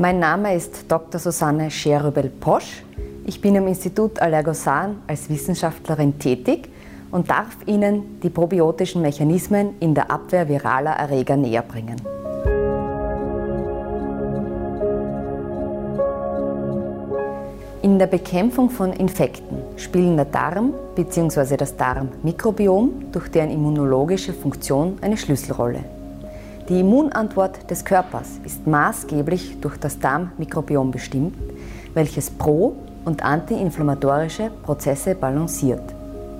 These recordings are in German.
Mein Name ist Dr. Susanne Scherubel-Posch. Ich bin am Institut Allergosan als Wissenschaftlerin tätig und darf Ihnen die probiotischen Mechanismen in der Abwehr viraler Erreger näher bringen. In der Bekämpfung von Infekten spielen der Darm bzw. das Darmmikrobiom durch deren immunologische Funktion eine Schlüsselrolle. Die Immunantwort des Körpers ist maßgeblich durch das Darmmikrobiom bestimmt, welches pro- und antiinflammatorische Prozesse balanciert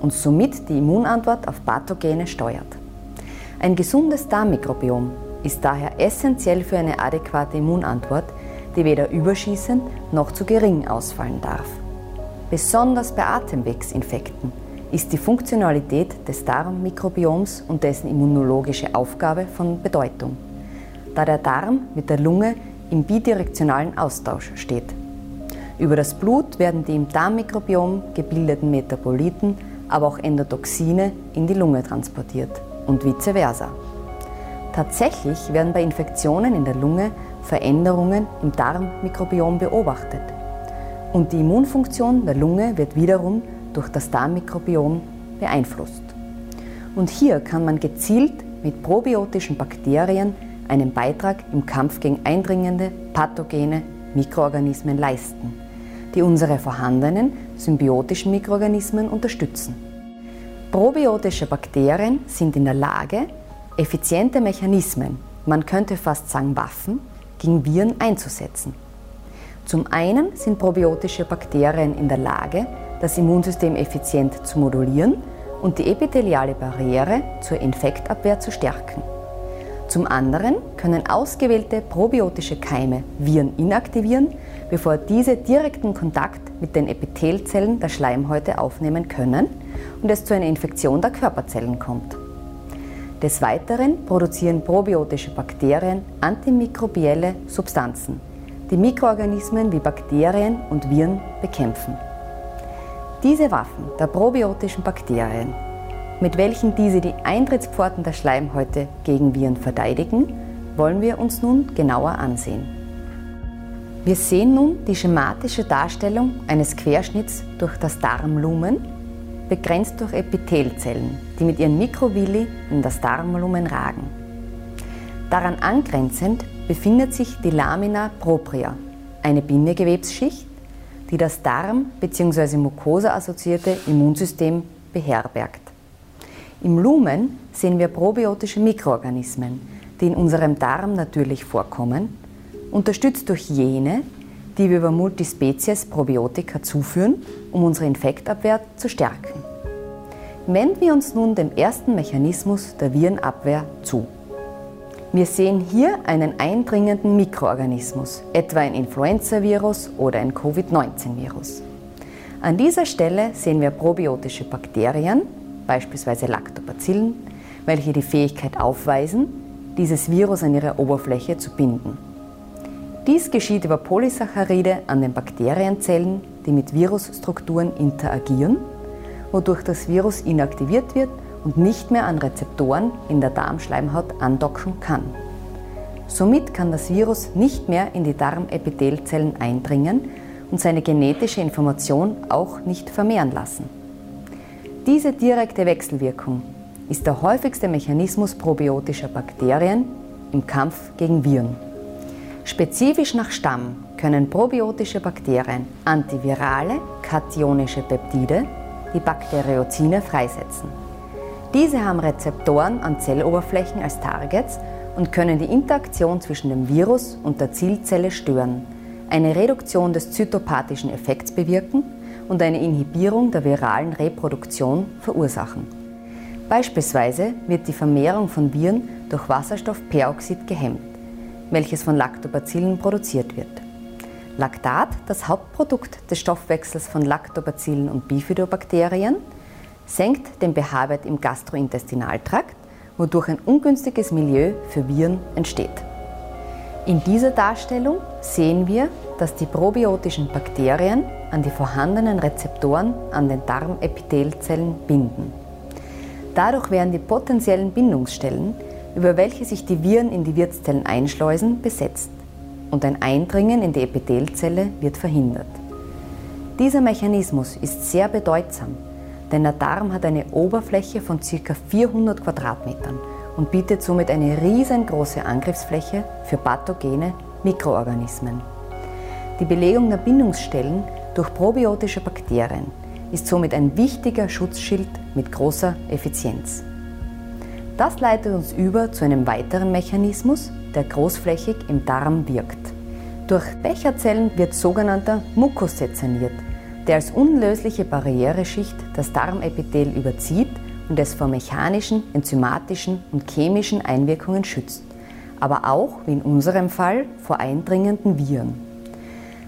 und somit die Immunantwort auf Pathogene steuert. Ein gesundes Darmmikrobiom ist daher essentiell für eine adäquate Immunantwort, die weder überschießend noch zu gering ausfallen darf. Besonders bei Atemwegsinfekten ist die Funktionalität des Darmmikrobioms und dessen immunologische Aufgabe von Bedeutung, da der Darm mit der Lunge im bidirektionalen Austausch steht. Über das Blut werden die im Darmmikrobiom gebildeten Metaboliten, aber auch Endotoxine in die Lunge transportiert und vice versa. Tatsächlich werden bei Infektionen in der Lunge Veränderungen im Darmmikrobiom beobachtet. Und die Immunfunktion der Lunge wird wiederum durch das Darmmikrobiom beeinflusst. Und hier kann man gezielt mit probiotischen Bakterien einen Beitrag im Kampf gegen eindringende pathogene Mikroorganismen leisten, die unsere vorhandenen symbiotischen Mikroorganismen unterstützen. Probiotische Bakterien sind in der Lage, effiziente Mechanismen, man könnte fast sagen Waffen, gegen Viren einzusetzen. Zum einen sind probiotische Bakterien in der Lage, das Immunsystem effizient zu modulieren und die epitheliale Barriere zur Infektabwehr zu stärken. Zum anderen können ausgewählte probiotische Keime Viren inaktivieren, bevor diese direkten Kontakt mit den Epithelzellen der Schleimhäute aufnehmen können und es zu einer Infektion der Körperzellen kommt. Des Weiteren produzieren probiotische Bakterien antimikrobielle Substanzen, die Mikroorganismen wie Bakterien und Viren bekämpfen. Diese Waffen der probiotischen Bakterien, mit welchen diese die Eintrittspforten der Schleimhäute gegen Viren verteidigen, wollen wir uns nun genauer ansehen. Wir sehen nun die schematische Darstellung eines Querschnitts durch das Darmlumen, begrenzt durch Epithelzellen, die mit ihren Mikrovilli in das Darmlumen ragen. Daran angrenzend befindet sich die Lamina propria, eine Bindegewebsschicht, die das Darm- bzw. Mucosa-assoziierte Immunsystem beherbergt. Im Lumen sehen wir probiotische Mikroorganismen, die in unserem Darm natürlich vorkommen, unterstützt durch jene, die wir über Multispezies Probiotika zuführen, um unsere Infektabwehr zu stärken. Wenden wir uns nun dem ersten Mechanismus der Virenabwehr zu. Wir sehen hier einen eindringenden Mikroorganismus, etwa ein Influenzavirus oder ein Covid-19-Virus. An dieser Stelle sehen wir probiotische Bakterien, beispielsweise Lactobacillen, welche die Fähigkeit aufweisen, dieses Virus an ihre Oberfläche zu binden. Dies geschieht über Polysaccharide an den Bakterienzellen, die mit Virusstrukturen interagieren, wodurch das Virus inaktiviert wird und nicht mehr an Rezeptoren in der Darmschleimhaut andocken kann. Somit kann das Virus nicht mehr in die Darmepithelzellen eindringen und seine genetische Information auch nicht vermehren lassen. Diese direkte Wechselwirkung ist der häufigste Mechanismus probiotischer Bakterien im Kampf gegen Viren. Spezifisch nach Stamm können probiotische Bakterien antivirale kationische Peptide, die Bakteriozine, freisetzen. Diese haben Rezeptoren an Zelloberflächen als Targets und können die Interaktion zwischen dem Virus und der Zielzelle stören, eine Reduktion des zytopathischen Effekts bewirken und eine Inhibierung der viralen Reproduktion verursachen. Beispielsweise wird die Vermehrung von Viren durch Wasserstoffperoxid gehemmt, welches von Lactobacillen produziert wird. Lactat, das Hauptprodukt des Stoffwechsels von Lactobacillen und Bifidobakterien, senkt den pH-Wert im Gastrointestinaltrakt, wodurch ein ungünstiges Milieu für Viren entsteht. In dieser Darstellung sehen wir, dass die probiotischen Bakterien an die vorhandenen Rezeptoren an den Darmepithelzellen binden. Dadurch werden die potenziellen Bindungsstellen, über welche sich die Viren in die Wirtszellen einschleusen, besetzt. und ein Eindringen in die Epithelzelle wird verhindert. Dieser Mechanismus ist sehr bedeutsam, denn der Darm hat eine Oberfläche von ca. 400 Quadratmetern und bietet somit eine riesengroße Angriffsfläche für pathogene Mikroorganismen. Die Belegung der Bindungsstellen durch probiotische Bakterien ist somit ein wichtiger Schutzschild mit großer Effizienz. Das leitet uns über zu einem weiteren Mechanismus, der großflächig im Darm wirkt. Durch Becherzellen wird sogenannter Mukus sezerniert, der als unlösliche Barriereschicht das Darmepithel überzieht und es vor mechanischen, enzymatischen und chemischen Einwirkungen schützt, aber auch, wie in unserem Fall, vor eindringenden Viren.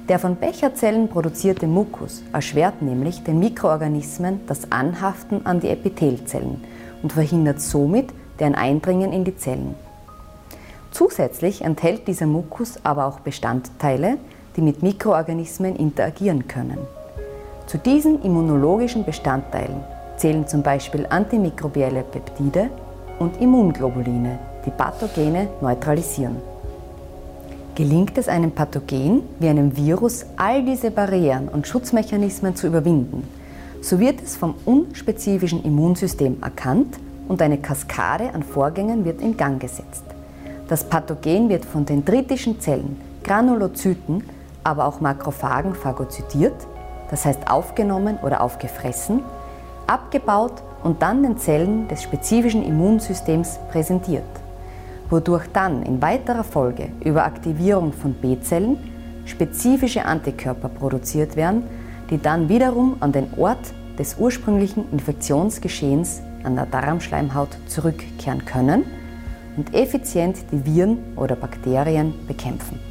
Der von Becherzellen produzierte Mukus erschwert nämlich den Mikroorganismen das Anhaften an die Epithelzellen und verhindert somit deren Eindringen in die Zellen. Zusätzlich enthält dieser Mukus aber auch Bestandteile, die mit Mikroorganismen interagieren können. Zu diesen immunologischen Bestandteilen zählen zum Beispiel antimikrobielle Peptide und Immunglobuline, die Pathogene neutralisieren. Gelingt es einem Pathogen wie einem Virus, all diese Barrieren und Schutzmechanismen zu überwinden, so wird es vom unspezifischen Immunsystem erkannt und eine Kaskade an Vorgängen wird in Gang gesetzt. Das Pathogen wird von dendritischen Zellen, Granulozyten, aber auch Makrophagen phagozytiert, das heißt aufgenommen oder aufgefressen, abgebaut und dann den Zellen des spezifischen Immunsystems präsentiert, wodurch dann in weiterer Folge über Aktivierung von B-Zellen spezifische Antikörper produziert werden, die dann wiederum an den Ort des ursprünglichen Infektionsgeschehens an der Darmschleimhaut zurückkehren können und effizient die Viren oder Bakterien bekämpfen.